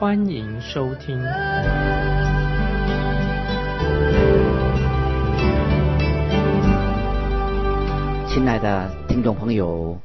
欢迎收听。亲爱的听众朋友，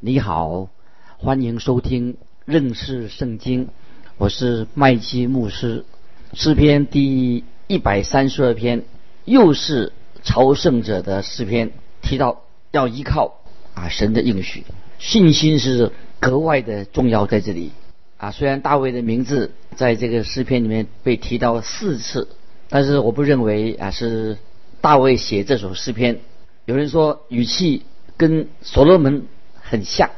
你好，欢迎收听认识圣经。我是麦基牧师。诗篇第一百三十二篇，又是朝圣者的诗篇，提到要依靠啊神的应许，信心是格外的重要在这里啊。虽然大卫的名字在这个诗篇里面被提到了四次，但是我不认为啊是大卫写这首诗篇。有人说语气跟所罗门很像，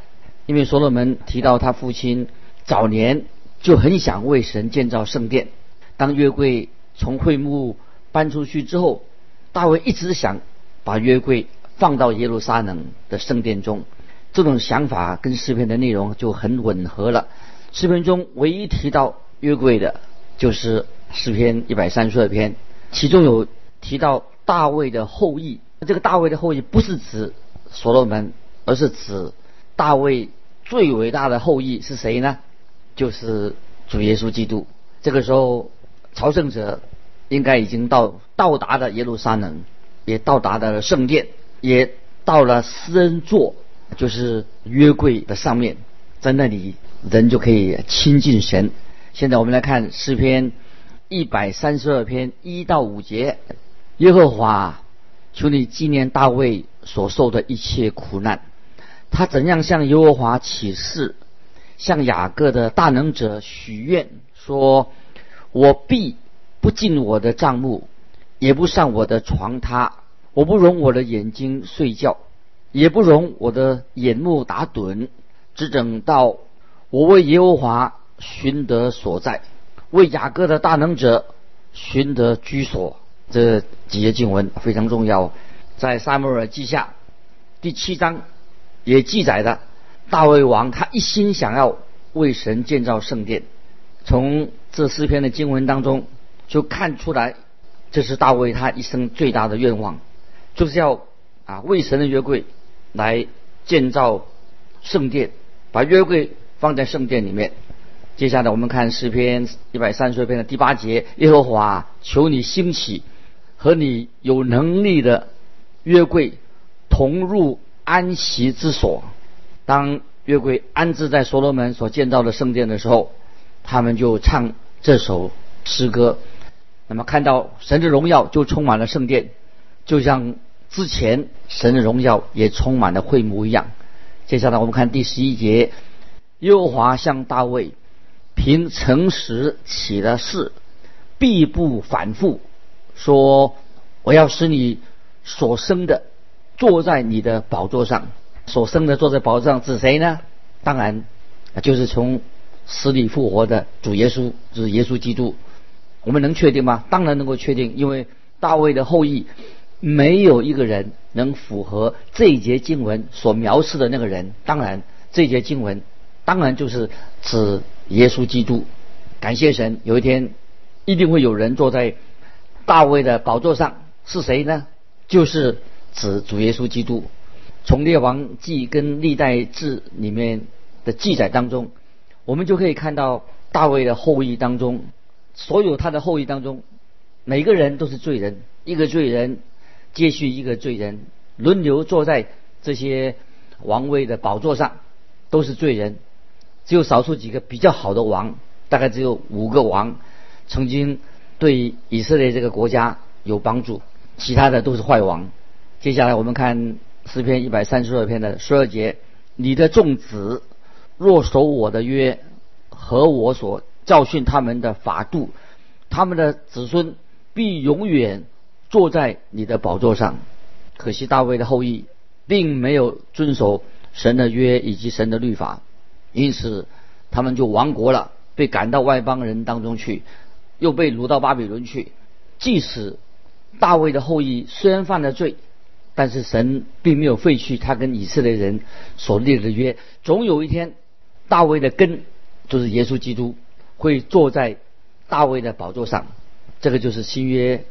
因为所罗门提到他父亲早年就很想为神建造圣殿。当约柜从会幕搬出去之后，大卫一直想把约柜放到耶路撒冷的圣殿中。这种想法跟诗篇的内容就很吻合了。诗篇中唯一提到约柜的，就是诗篇一百三十二篇，其中有提到大卫的后裔。这个大卫的后裔不是指所罗门，而是指大卫最伟大的后裔是谁呢？就是主耶稣基督。这个时候，朝圣者应该已经到到达了耶路撒冷，也到达了圣殿，也到了施恩座，就是约柜的上面，在那里人就可以亲近神。现在我们来看诗篇一百三十二篇一到五节，耶和华。求你纪念大卫所受的一切苦难，他怎样向耶和华起誓，向雅各的大能者许愿，说：“我必不进我的帐幕，也不上我的床榻，我不容我的眼睛睡觉，也不容我的眼目打盹，只等到我为耶和华寻得所在，为雅各的大能者寻得居所。”这几节经文非常重要，在撒母耳记下第七章也记载的大卫王他一心想要为神建造圣殿。从这四篇的经文当中就看出来，这是大卫他一生最大的愿望，就是要啊为神的约柜来建造圣殿，把约柜放在圣殿里面。接下来我们看诗篇一百三十篇的第八节：耶和华，求你兴起。和你有能力的约柜同入安息之所。当约柜安置在所罗门所建造的圣殿的时候，他们就唱这首诗歌。那么看到神的荣耀就充满了圣殿，就像之前神的荣耀也充满了会幕一样。接下来我们看第十一节：耶和华向大卫凭诚实起了誓，必不反复。说：“我要使你所生的坐在你的宝座上。所生的坐在宝座上指谁呢？当然，就是从死里复活的主耶稣，就是耶稣基督。我们能确定吗？当然能够确定，因为大卫的后裔没有一个人能符合这一节经文所描述的那个人。当然，这节经文当然就是指耶稣基督。感谢神，有一天一定会有人坐在。”大卫的宝座上是谁呢？就是指主耶稣基督。从列王记跟历代志里面的记载当中，我们就可以看到大卫的后裔当中，所有他的后裔当中，每个人都是罪人，一个罪人接续一个罪人，轮流坐在这些王位的宝座上，都是罪人。只有少数几个比较好的王，大概只有五个王曾经。对以色列这个国家有帮助，其他的都是坏王。接下来我们看诗篇一百三十二篇的十二节：你的众子若守我的约和我所教训他们的法度，他们的子孙必永远坐在你的宝座上。可惜大卫的后裔并没有遵守神的约以及神的律法，因此他们就亡国了，被赶到外邦人当中去。又被掳到巴比伦去。即使大卫的后裔虽然犯了罪，但是神并没有废去他跟以色列人所立的约。总有一天，大卫的根就是耶稣基督会坐在大卫的宝座上。这个就是新约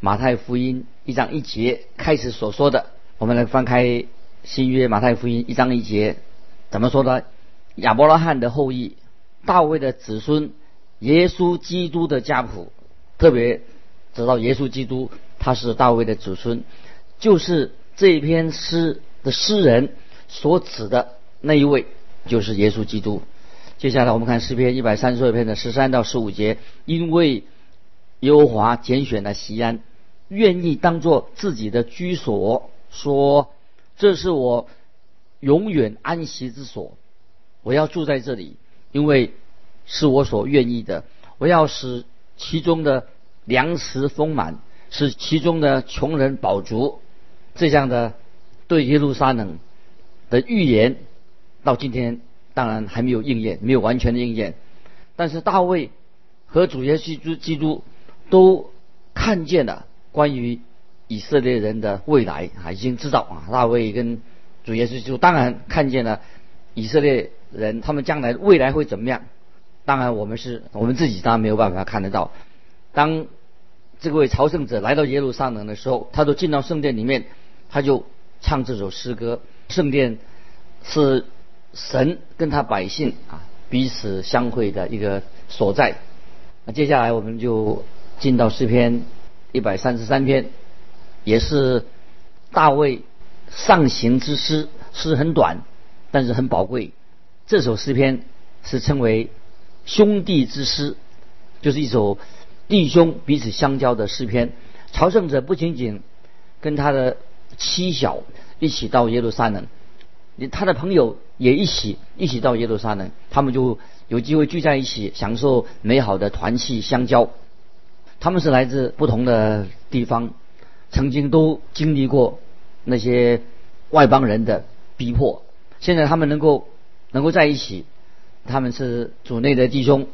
马太福音一章一节开始所说的。我们来翻开新约马太福音一章一节，怎么说呢？亚伯拉罕的后裔，大卫的子孙，耶稣基督的家谱，特别知道耶稣基督他是大卫的子孙，就是这篇诗的诗人所指的那一位，就是耶稣基督。接下来我们看诗篇一百三十二篇的十三到十五节，因为耶和华拣选了西安，愿意当做自己的居所。说：“这是我永远安息之所，我要住在这里，因为是我所愿意的。我要使其中的粮食丰满，使其中的穷人饱足。这样的对耶路撒冷的预言，到今天当然还没有应验，没有完全的应验。但是大卫和主耶稣基督都看见了关于。”以色列人的未来啊，已经知道啊。大卫跟主耶稣基督当然看见了以色列人他们将来未来会怎么样。当然，我们是我们自己当然没有办法看得到。当这位朝圣者来到耶路撒冷的时候，他都进到圣殿里面，他就唱这首诗歌。圣殿是神跟他百姓啊彼此相会的一个所在。那接下来我们就进到诗篇一百三十三篇。也是大卫上行之诗，诗很短，但是很宝贵。这首诗篇是称为兄弟之诗，就是一首弟兄彼此相交的诗篇。朝圣者不仅仅跟他的妻小一起到耶路撒冷，他的朋友也一起一起到耶路撒冷，他们就有机会聚在一起，享受美好的团契相交。他们是来自不同的地方。曾经都经历过那些外邦人的逼迫，现在他们能够能够在一起，他们是主内的弟兄，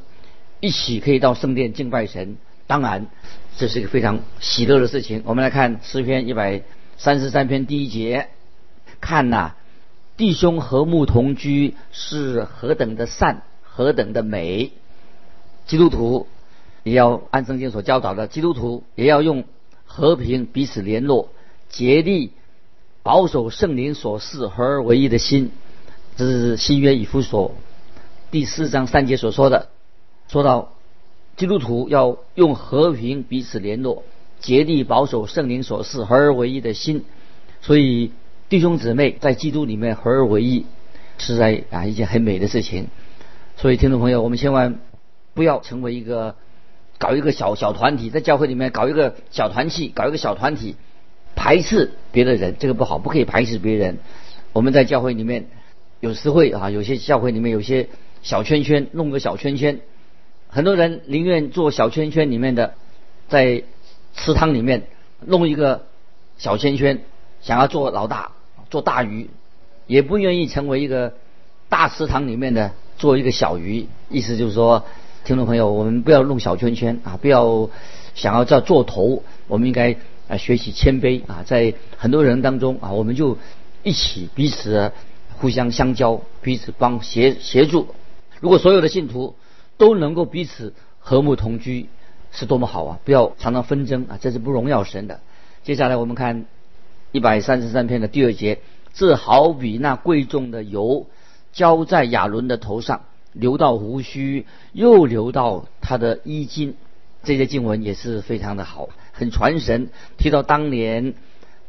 一起可以到圣殿敬拜神。当然，这是一个非常喜乐的事情。我们来看诗篇一百三十三篇第一节，看呐，弟兄和睦同居是何等的善，何等的美。基督徒也要按圣经所教导的，基督徒也要用。和平彼此联络，竭力保守圣灵所示合而为一的心，这是新约以弗所第四章三节所说的。说到基督徒要用和平彼此联络，竭力保守圣灵所示合而为一的心。所以弟兄姊妹在基督里面合而为一，是在啊一件很美的事情。所以听众朋友，我们千万不要成为一个。搞一个小小团体，在教会里面搞一个小团体，搞一个小团体，排斥别的人，这个不好，不可以排斥别人。我们在教会里面有时会啊，有些教会里面有些小圈圈，弄个小圈圈，很多人宁愿做小圈圈里面的，在池塘里面弄一个小圈圈，想要做老大，做大鱼，也不愿意成为一个大池塘里面的做一个小鱼。意思就是说。听众朋友，我们不要弄小圈圈啊！不要想要叫做头，我们应该啊学习谦卑啊，在很多人当中啊，我们就一起彼此互相相交，彼此帮协协助。如果所有的信徒都能够彼此和睦同居，是多么好啊！不要常常纷争啊，这是不荣耀神的。接下来我们看一百三十三篇的第二节，这好比那贵重的油浇在亚伦的头上。流到胡须，又流到他的衣襟，这些经文也是非常的好，很传神。提到当年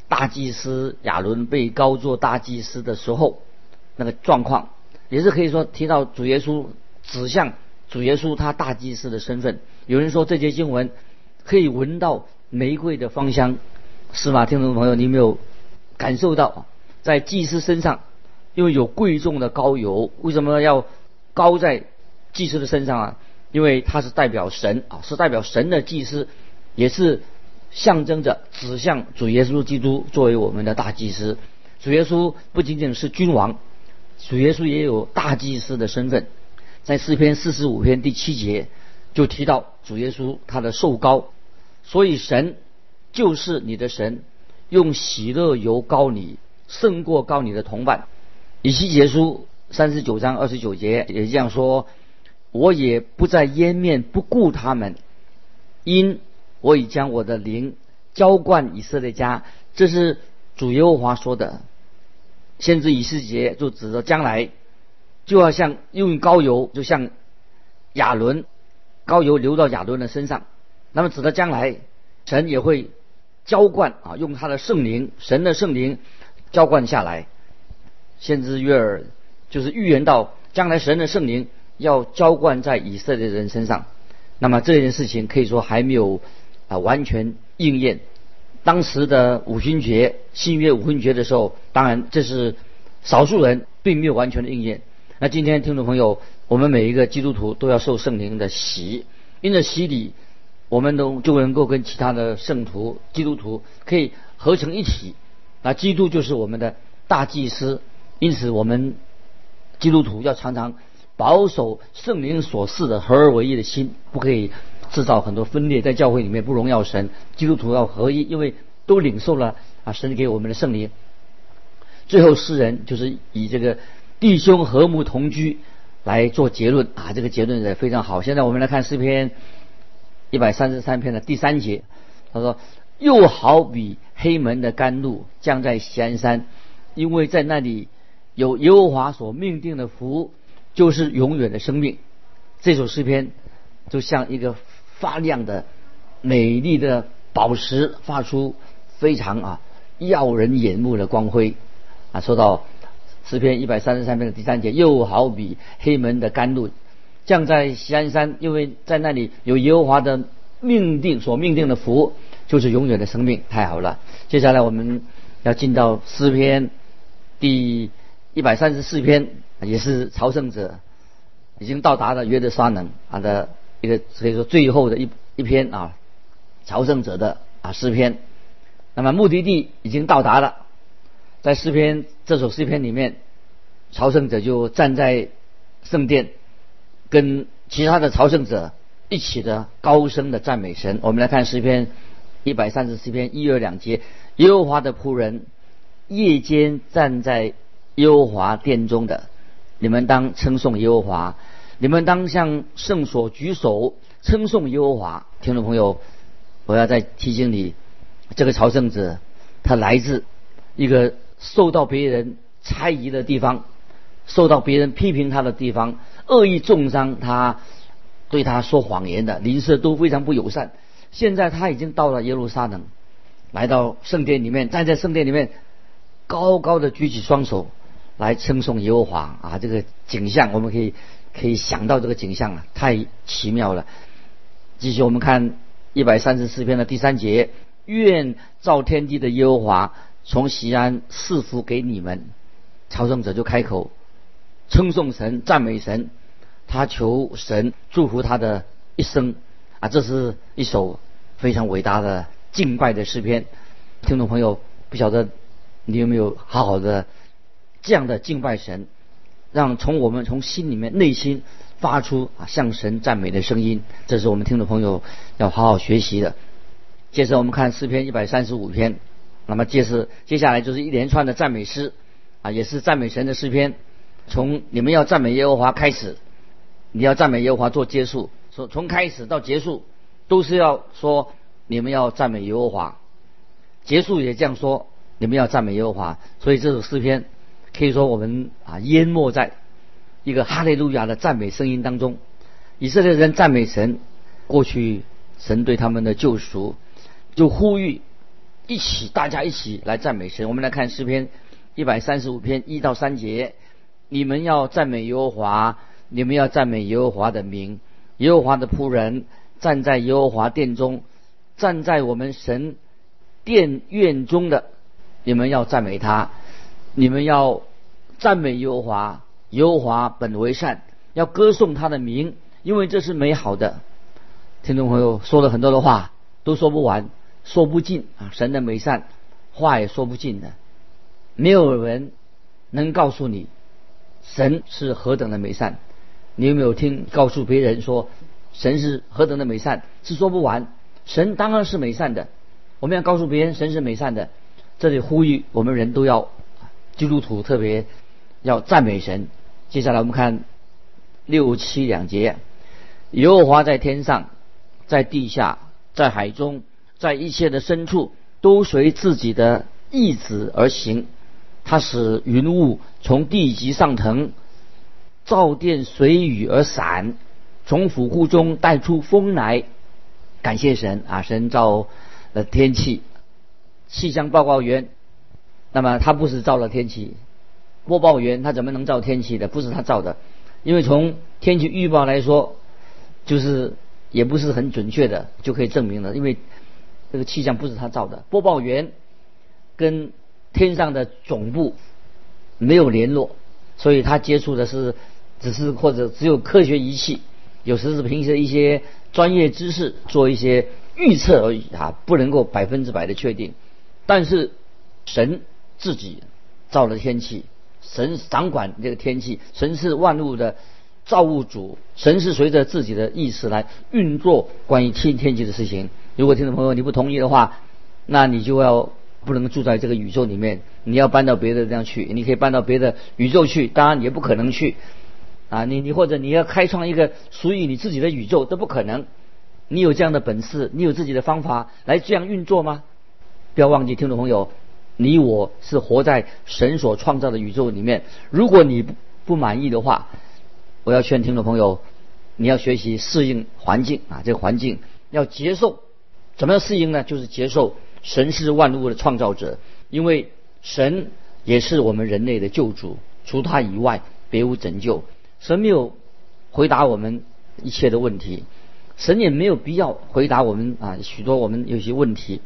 大祭司亚伦被高做大祭司的时候，那个状况，也是可以说提到主耶稣指向主耶稣他大祭司的身份。有人说这些经文可以闻到玫瑰的芳香，是吗？听众朋友，你有没有感受到在祭司身上，因为有贵重的膏油，为什么要？高在祭司的身上啊，因为他是代表神啊，是代表神的祭司，也是象征着指向主耶稣基督作为我们的大祭司。主耶稣不仅仅是君王，主耶稣也有大祭司的身份。在诗篇四十五篇第七节就提到主耶稣他的受膏，所以神就是你的神，用喜乐油膏你，胜过膏你的同伴。以西结书三十九章二十九节也这样说：我也不再湮灭不顾他们，因我已将我的灵浇灌以色列家。这是主耶和华说的。先知以斯节就指着将来就要像用膏油，就像亚伦膏油流到亚伦的身上，那么指的将来神也会浇灌啊，用他的圣灵，神的圣灵浇灌下来。先知约尔就是预言到将来神的圣灵要浇灌在以色列人身上，那么这件事情可以说还没有啊完全应验。当时的五旬节，新约五旬节的时候，当然这是少数人，并没有完全的应验。那今天听众朋友，我们每一个基督徒都要受圣灵的洗，因着洗礼，我们都就能够跟其他的圣徒、基督徒可以合成一体。那基督就是我们的大祭司，因此我们基督徒要常常保守圣灵所示的合而为一的心，不可以。制造很多分裂，在教会里面不荣耀神。基督徒要合一，因为都领受了啊神给我们的圣灵。最后诗人就是以这个弟兄和睦同居来做结论啊，这个结论也非常好。现在我们来看诗篇一百三十三篇的第三节，他说：“又好比黑门的甘露降在西安山，因为在那里有耶和华所命定的福，就是永远的生命。”这首诗篇就像一个。发亮的、美丽的宝石，发出非常啊耀人眼目的光辉啊！说到诗篇一百三十三篇的第三节，又好比黑门的甘露降在西安山，因为在那里有耶和华的命定所命定的福，就是永远的生命。太好了！接下来我们要进到诗篇第一百三十四篇，也是朝圣者已经到达了约德沙能啊的。一个可以说最后的一一篇啊，朝圣者的啊诗篇，那么目的地已经到达了，在诗篇这首诗篇里面，朝圣者就站在圣殿，跟其他的朝圣者一起的高声的赞美神。我们来看诗篇一百三十四篇一二两节，耶和华的仆人夜间站在耶和华殿中的，你们当称颂耶和华。你们当向圣所举手称颂耶和华，听众朋友，我要再提醒你，这个朝圣者他来自一个受到别人猜疑的地方，受到别人批评他的地方，恶意重伤他，对他说谎言的邻舍都非常不友善。现在他已经到了耶路撒冷，来到圣殿里面，站在圣殿里面，高高的举起双手来称颂耶和华啊！这个景象我们可以。可以想到这个景象啊，太奇妙了。继续，我们看一百三十四篇的第三节：愿造天地的耶和华从西安赐福给你们。朝圣者就开口称颂神、赞美神，他求神祝福他的一生啊！这是一首非常伟大的敬拜的诗篇。听众朋友，不晓得你有没有好好的这样的敬拜神？让从我们从心里面内心发出啊向神赞美的声音，这是我们听众朋友要好好学习的。接着我们看诗篇一百三十五篇，那么接着接下来就是一连串的赞美诗啊，也是赞美神的诗篇。从你们要赞美耶和华开始，你要赞美耶和华做结束，说从开始到结束都是要说你们要赞美耶和华，结束也这样说你们要赞美耶和华。所以这首诗篇。可以说，我们啊淹没在一个哈利路亚的赞美声音当中。以色列人赞美神，过去神对他们的救赎，就呼吁一起，大家一起来赞美神。我们来看诗篇一百三十五篇一到三节：你们要赞美耶和华，你们要赞美耶和华的名。耶和华的仆人站在耶和华殿中，站在我们神殿院中的，你们要赞美他。你们要赞美耶和华，耶和华本为善，要歌颂他的名，因为这是美好的。听众朋友说了很多的话，都说不完，说不尽啊！神的美善，话也说不尽的。没有人能告诉你，神是何等的美善。你有没有听告诉别人说，神是何等的美善，是说不完。神当然是美善的，我们要告诉别人神是美善的。这里呼吁我们人都要基督徒特别要赞美神。接下来我们看六七两节，耶和华在天上，在地下，在海中，在一切的深处，都随自己的意志而行。他使云雾从地极上腾，照电随雨而散，从府库中带出风来。感谢神啊！神造了天气，气象报告员。那么他不是造了天气，播报员他怎么能造天气的？不是他造的，因为从天气预报来说，就是也不是很准确的，就可以证明了。因为这个气象不是他造的，播报员跟天上的总部没有联络，所以他接触的是只是或者只有科学仪器，有时是凭借一些。专业知识做一些预测而已啊，不能够百分之百的确定。但是神自己造了天气，神掌管这个天气，神是万物的造物主，神是随着自己的意识来运作关于天天气的事情。如果听众朋友你不同意的话，那你就要不能住在这个宇宙里面，你要搬到别的地方去。你可以搬到别的宇宙去，当然也不可能去。啊，你你或者你要开创一个属于你自己的宇宙都不可能。你有这样的本事，你有自己的方法来这样运作吗？不要忘记，听众朋友，你我是活在神所创造的宇宙里面。如果你不不满意的话，我要劝听众朋友，你要学习适应环境啊，这个环境要接受。怎么样适应呢？就是接受神是万物的创造者，因为神也是我们人类的救主，除他以外别无拯救。神没有回答我们一切的问题，神也没有必要回答我们啊许多我们有些问题。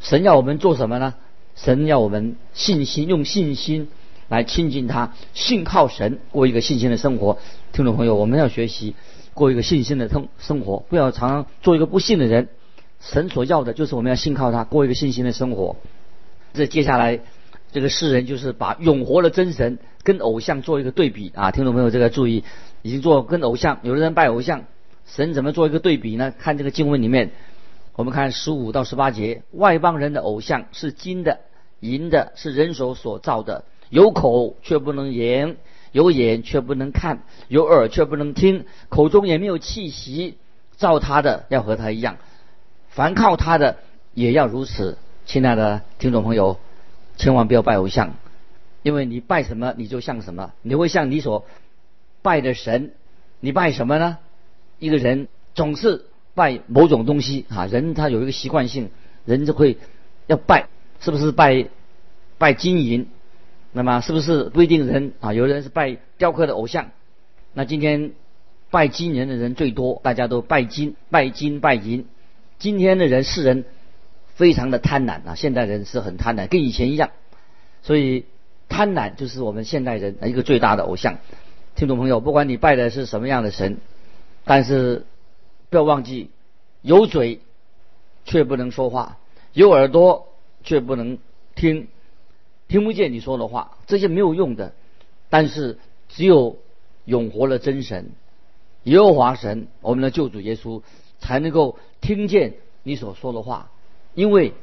神要我们做什么呢？神要我们信心，用信心来亲近他，信靠神，过一个信心的生活。听众朋友，我们要学习过一个信心的生生活，不要常常做一个不信的人。神所要的就是我们要信靠他，过一个信心的生活。这接下来。这个世人就是把永活的真神跟偶像做一个对比啊！听众朋友，这个注意，已经做跟偶像，有的人拜偶像，神怎么做一个对比呢？看这个经文里面，我们看十五到十八节，外邦人的偶像是金的、银的，是人手所造的，有口却不能言，有眼却不能看，有耳却不能听，口中也没有气息，造他的要和他一样，凡靠他的也要如此。亲爱的听众朋友。千万不要拜偶像，因为你拜什么你就像什么，你会像你所拜的神。你拜什么呢？一个人总是拜某种东西啊，人他有一个习惯性，人就会要拜，是不是拜拜金银？那么是不是不一定人啊？有的人是拜雕刻的偶像。那今天拜金人的人最多，大家都拜金、拜金、拜银。今天的人世人。非常的贪婪啊！现代人是很贪婪，跟以前一样，所以贪婪就是我们现代人一个最大的偶像。听众朋友，不管你拜的是什么样的神，但是不要忘记，有嘴却不能说话，有耳朵却不能听，听不见你说的话，这些没有用的。但是只有永活的真神耶和华神，我们的救主耶稣，才能够听见你所说的话。因为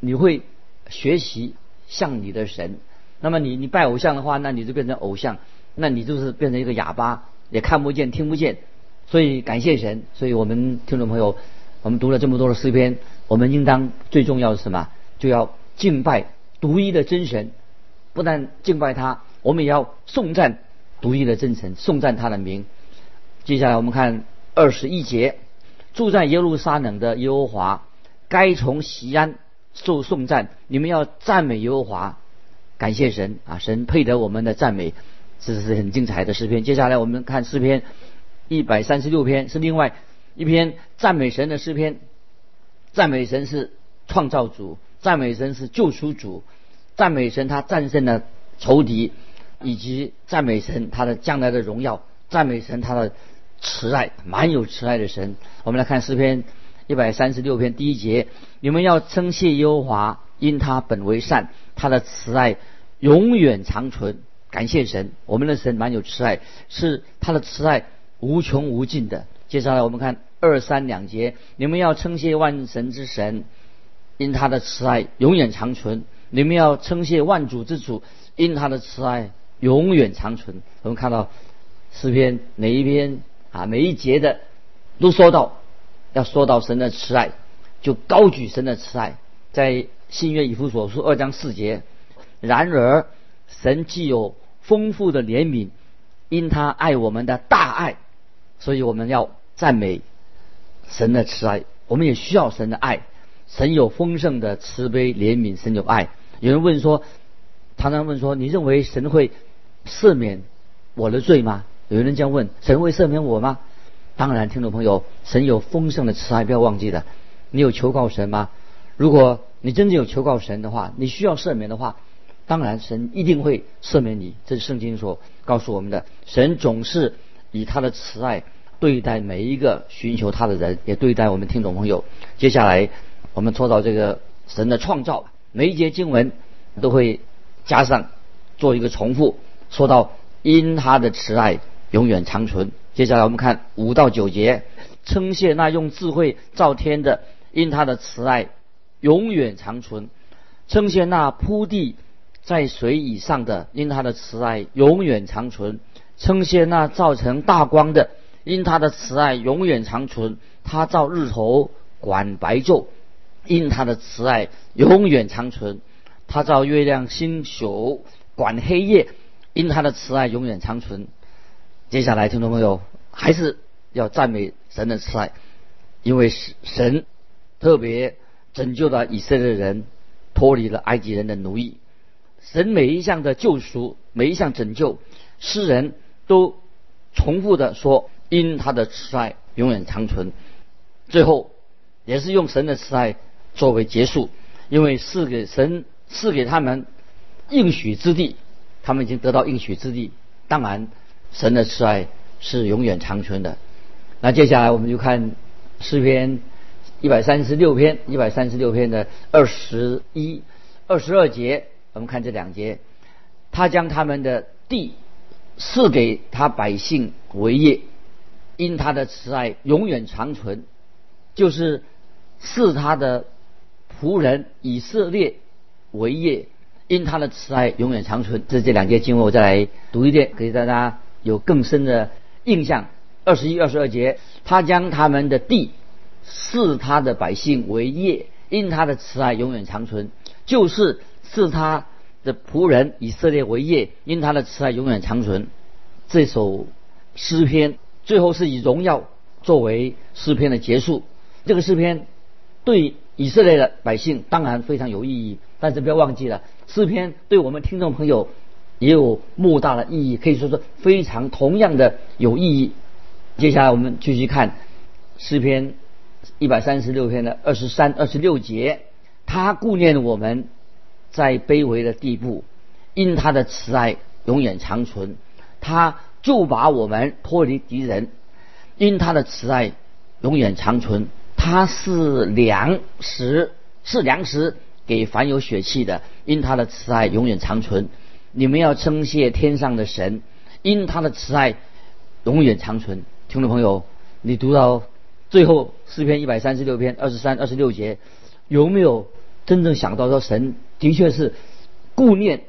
你会学习像你的神，那么你你拜偶像的话，那你就变成偶像，那你就是变成一个哑巴，也看不见听不见。所以感谢神，所以我们听众朋友，我们读了这么多的诗篇，我们应当最重要的是什么？就要敬拜独一的真神，不但敬拜他，我们也要颂赞独一的真神，颂赞他的名。接下来我们看二十一节，住在耶路撒冷的耶和华。该从西安受颂赞，你们要赞美耶和华，感谢神啊！神配得我们的赞美，这是很精彩的诗篇。接下来我们看诗篇一百三十六篇，是另外一篇赞美神的诗篇。赞美神是创造主，赞美神是救赎主，赞美神他战胜了仇敌，以及赞美神他的将来的荣耀，赞美神他的慈爱，满有慈爱的神。我们来看诗篇。一百三十六篇第一节，你们要称谢耶和华，因他本为善，他的慈爱永远长存。感谢神，我们的神蛮有慈爱，是他的慈爱无穷无尽的。接下来我们看二三两节，你们要称谢万神之神，因他的慈爱永远长存；你们要称谢万主之主，因他的慈爱永远长存。我们看到诗篇每一篇啊，每一节的都说到要说到神的慈爱，就高举神的慈爱。在新约以弗所书二章四节，然而神既有丰富的怜悯，因他爱我们的大爱，所以我们要赞美神的慈爱。我们也需要神的爱。神有丰盛的慈悲怜悯，神有爱。有人问说，常常问说，你认为神会赦免我的罪吗？有人这样问，神会赦免我吗？当然，听众朋友，神有丰盛的慈爱，不要忘记了。你有求告神吗？如果你真正有求告神的话，你需要赦免的话，当然神一定会赦免你。这是圣经所告诉我们的。神总是以他的慈爱对待每一个寻求他的人，也对待我们听众朋友。接下来我们说到这个神的创造，每一节经文都会加上做一个重复，说到因他的慈爱永远长存。接下来我们看五到九节，称谢那用智慧造天的，因他的慈爱。永远长存，称谢那铺地在水以上的，因他的慈爱永远长存；称谢那造成大光的，因他的慈爱永远长存。他造日头管白昼，因他的慈爱永远长存。他照月亮星宿管黑夜，因他的慈爱永远长存。接下来，听众朋友还是要赞美神的慈爱，因为神特别。拯救了以色列人，脱离了埃及人的奴役。神每一项的救赎，每一项拯救，诗人都重复的说：“因他的慈爱永远长存。”最后，也是用神的慈爱作为结束，因为赐给神赐给他们应许之地，他们已经得到应许之地。当然，神的慈爱是永远长存的。那接下来我们就看诗篇。一百三十六篇，一百三十六篇的二十一、二十二节，我们看这两节。他将他们的地赐给他百姓为业，因他的慈爱永远长存，就是赐他的仆人以色列为业，因他的慈爱永远长存。这这两节经文我再来读一遍，给大家有更深的印象。二十一、二十二节，他将他们的地。视他的百姓为业，因他的慈爱永远长存；就是视他的仆人以色列为业，因他的慈爱永远长存。这首诗篇最后是以荣耀作为诗篇的结束。这个诗篇对以色列的百姓当然非常有意义，但是不要忘记了，诗篇对我们听众朋友也有莫大的意义，可以说是非常同样的有意义。接下来我们继续看诗篇。一百三十六篇的二十三、二十六节，他顾念我们在卑微的地步，因他的慈爱永远长存，他就把我们脱离敌人，因他的慈爱永远长存，他是粮食，是粮食给凡有血气的，因他的慈爱永远长存。你们要称谢天上的神，因他的慈爱永远长存。听众朋友，你读到。最后四篇一百三十六篇二十三、二十六节，有没有真正想到说神的确是顾念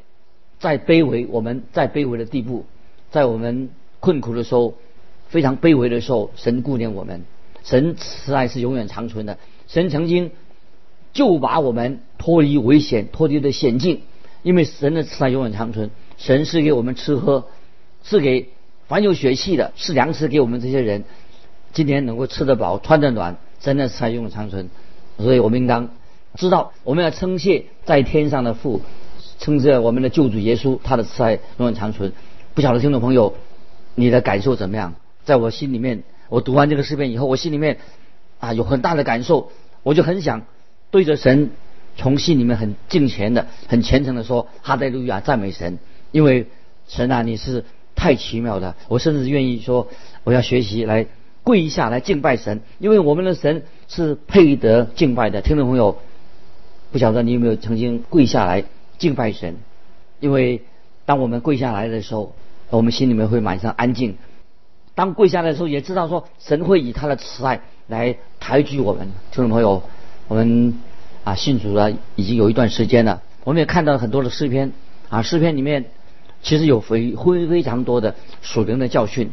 在卑微，我们在卑微的地步，在我们困苦的时候，非常卑微的时候，神顾念我们，神慈爱是永远长存的。神曾经就把我们脱离危险、脱离的险境，因为神的慈爱永远长存。神是给我们吃喝，是给凡有血气的，是粮食给我们这些人。今天能够吃得饱、穿得暖，真的才永远长存。所以我们应当知道，我们要称谢在天上的父，称谢我们的救主耶稣，他的慈爱永远长存。不晓得听众朋友，你的感受怎么样？在我心里面，我读完这个诗篇以后，我心里面啊有很大的感受，我就很想对着神，从心里面很敬虔的、很虔诚的说：“哈利路亚，赞美神！”因为神啊，你是太奇妙的。我甚至愿意说，我要学习来。跪下来敬拜神，因为我们的神是配得敬拜的。听众朋友，不晓得你有没有曾经跪下来敬拜神？因为当我们跪下来的时候，我们心里面会马上安静。当跪下来的时候，也知道说神会以他的慈爱来抬举我们。听众朋友，我们啊信主了已经有一段时间了，我们也看到很多的诗篇啊，诗篇里面其实有非非非常多的属灵的教训，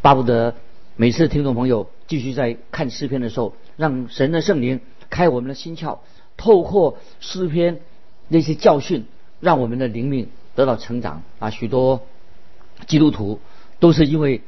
巴不得每次听众朋友继续在看诗篇的时候，让神的圣灵开我们的心窍，透过诗篇那些教训，让我们的灵命得到成长啊！许多基督徒都是因为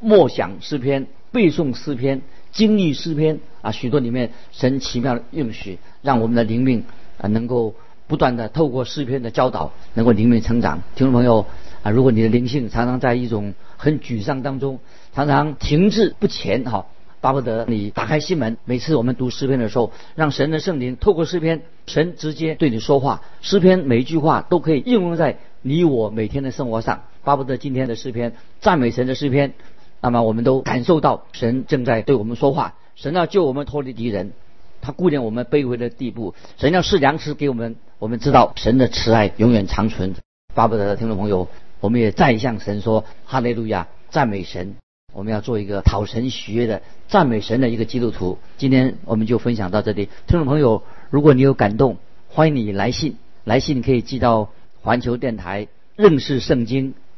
默想诗篇、背诵诗篇、经历诗篇啊，许多里面神奇妙的应许，让我们的灵命啊能够不断的透过诗篇的教导，能够灵命成长。听众朋友啊，如果你的灵性常常在一种很沮丧当中，常常停滞不前哈。巴不得你打开心门，每次我们读诗篇的时候，让神的圣灵透过诗篇，神直接对你说话。诗篇每一句话都可以应用在你我每天的生活上。巴不得今天的诗篇，赞美神的诗篇，那么我们都感受到神正在对我们说话。神要救我们脱离敌人，他顾念我们卑微的地步。神要赐粮食给我们，我们知道神的慈爱永远长存。巴不得听众朋友，我们也再向神说哈利路亚，赞美神。我们要做一个讨神喜悦的赞美神的一个基督徒。今天我们就分享到这里，听众朋友，如果你有感动，欢迎你来信，来信可以寄到环球电台认识圣经